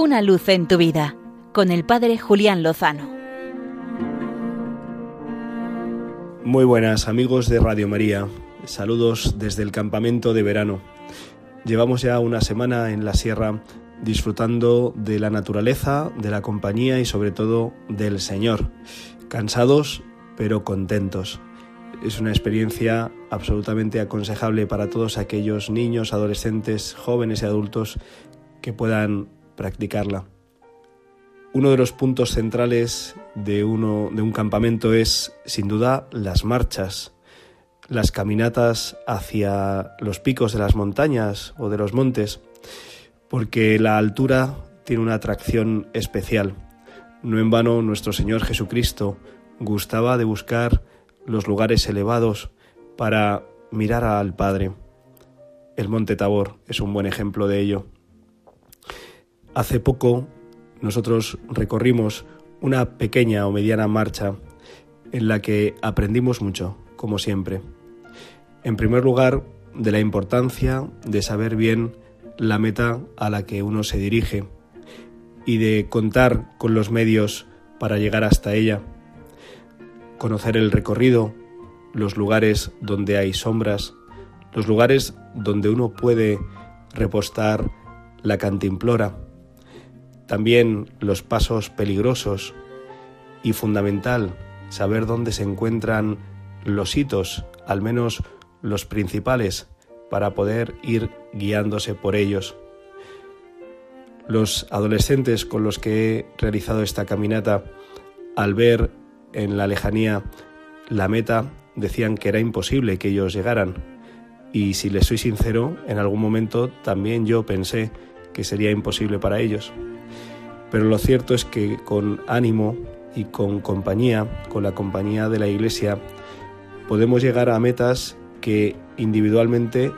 Una luz en tu vida con el Padre Julián Lozano. Muy buenas amigos de Radio María, saludos desde el campamento de verano. Llevamos ya una semana en la sierra disfrutando de la naturaleza, de la compañía y sobre todo del Señor. Cansados pero contentos. Es una experiencia absolutamente aconsejable para todos aquellos niños, adolescentes, jóvenes y adultos que puedan practicarla. Uno de los puntos centrales de, uno, de un campamento es, sin duda, las marchas, las caminatas hacia los picos de las montañas o de los montes, porque la altura tiene una atracción especial. No en vano nuestro Señor Jesucristo gustaba de buscar los lugares elevados para mirar al Padre. El Monte Tabor es un buen ejemplo de ello. Hace poco nosotros recorrimos una pequeña o mediana marcha en la que aprendimos mucho, como siempre. En primer lugar, de la importancia de saber bien la meta a la que uno se dirige y de contar con los medios para llegar hasta ella conocer el recorrido, los lugares donde hay sombras, los lugares donde uno puede repostar la cantimplora, también los pasos peligrosos y fundamental saber dónde se encuentran los hitos, al menos los principales, para poder ir guiándose por ellos. Los adolescentes con los que he realizado esta caminata, al ver en la lejanía la meta, decían que era imposible que ellos llegaran. Y si les soy sincero, en algún momento también yo pensé que sería imposible para ellos. Pero lo cierto es que con ánimo y con compañía, con la compañía de la Iglesia, podemos llegar a metas que individualmente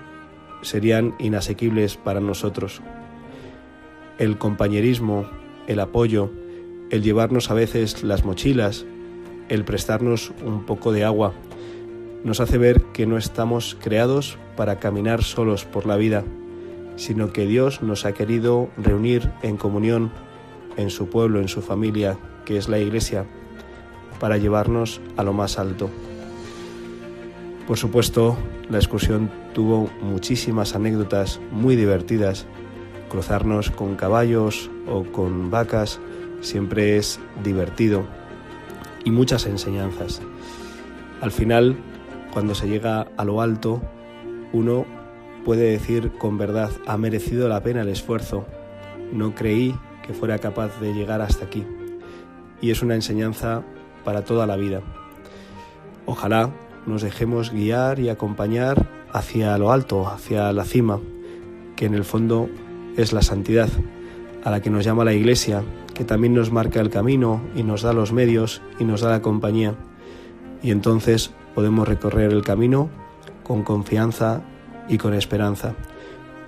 serían inasequibles para nosotros. El compañerismo, el apoyo, el llevarnos a veces las mochilas, el prestarnos un poco de agua nos hace ver que no estamos creados para caminar solos por la vida, sino que Dios nos ha querido reunir en comunión en su pueblo, en su familia, que es la Iglesia, para llevarnos a lo más alto. Por supuesto, la excursión tuvo muchísimas anécdotas muy divertidas. Cruzarnos con caballos o con vacas siempre es divertido y muchas enseñanzas. Al final, cuando se llega a lo alto, uno puede decir con verdad, ha merecido la pena el esfuerzo. No creí que fuera capaz de llegar hasta aquí. Y es una enseñanza para toda la vida. Ojalá nos dejemos guiar y acompañar hacia lo alto, hacia la cima, que en el fondo es la santidad, a la que nos llama la Iglesia que también nos marca el camino y nos da los medios y nos da la compañía. Y entonces podemos recorrer el camino con confianza y con esperanza,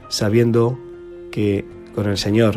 sabiendo que con el Señor,